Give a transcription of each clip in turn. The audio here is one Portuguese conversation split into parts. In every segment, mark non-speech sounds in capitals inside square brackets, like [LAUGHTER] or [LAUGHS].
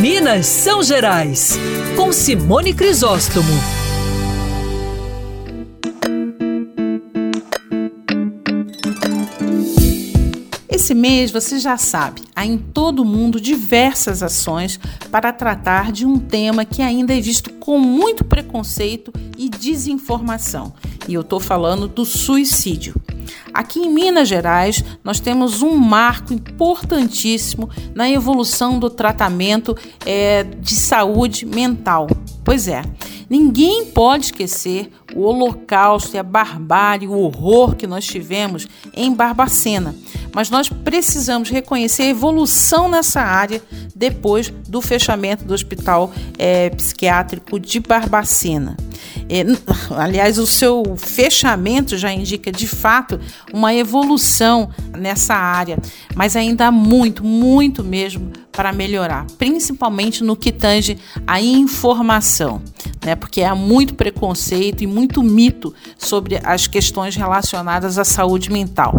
Minas São Gerais, com Simone Crisóstomo. Esse mês, você já sabe, há em todo o mundo diversas ações para tratar de um tema que ainda é visto com muito preconceito e desinformação. E eu estou falando do suicídio. Aqui em Minas Gerais, nós temos um marco importantíssimo na evolução do tratamento é, de saúde mental. Pois é, ninguém pode esquecer o holocausto e a barbárie, o horror que nós tivemos em Barbacena. Mas nós precisamos reconhecer a evolução nessa área depois do fechamento do Hospital é, Psiquiátrico de Barbacena. É, [LAUGHS] aliás, o seu fechamento já indica de fato uma evolução nessa área, mas ainda há muito, muito mesmo para melhorar, principalmente no que tange a informação, né? Porque há muito preconceito e muito mito sobre as questões relacionadas à saúde mental.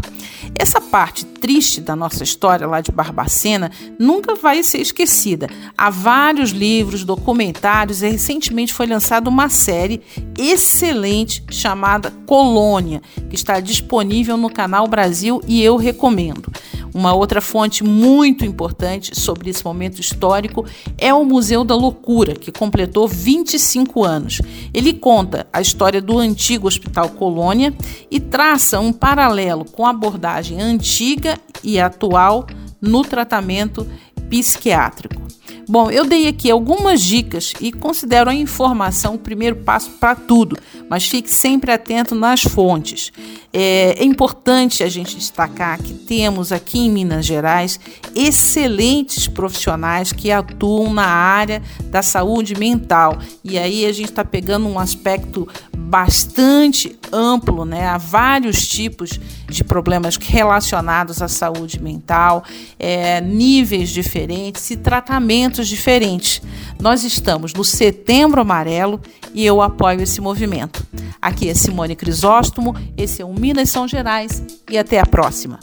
Essa parte triste da nossa história lá de Barbacena nunca vai ser esquecida. Há vários livros, documentários e recentemente foi lançada uma série excelente chamada Colônia, que está disponível no canal Brasil e eu recomendo. Uma outra fonte muito importante sobre esse momento histórico é o Museu da Loucura, que completou 25 anos. Ele conta a história do antigo Hospital Colônia e traça um paralelo com a abordagem antiga e atual no tratamento psiquiátrico. Bom, eu dei aqui algumas dicas e considero a informação o primeiro passo para tudo, mas fique sempre atento nas fontes. É, é, importante a gente destacar que temos aqui em Minas Gerais excelentes profissionais que atuam na área da saúde mental. E aí a gente está pegando um aspecto bastante amplo, né? Há vários tipos de problemas relacionados à saúde mental, é, níveis diferentes e tratamentos diferentes. Nós estamos no Setembro Amarelo e eu apoio esse movimento. Aqui é Simone Crisóstomo, esse é o Minas São Gerais e até a próxima.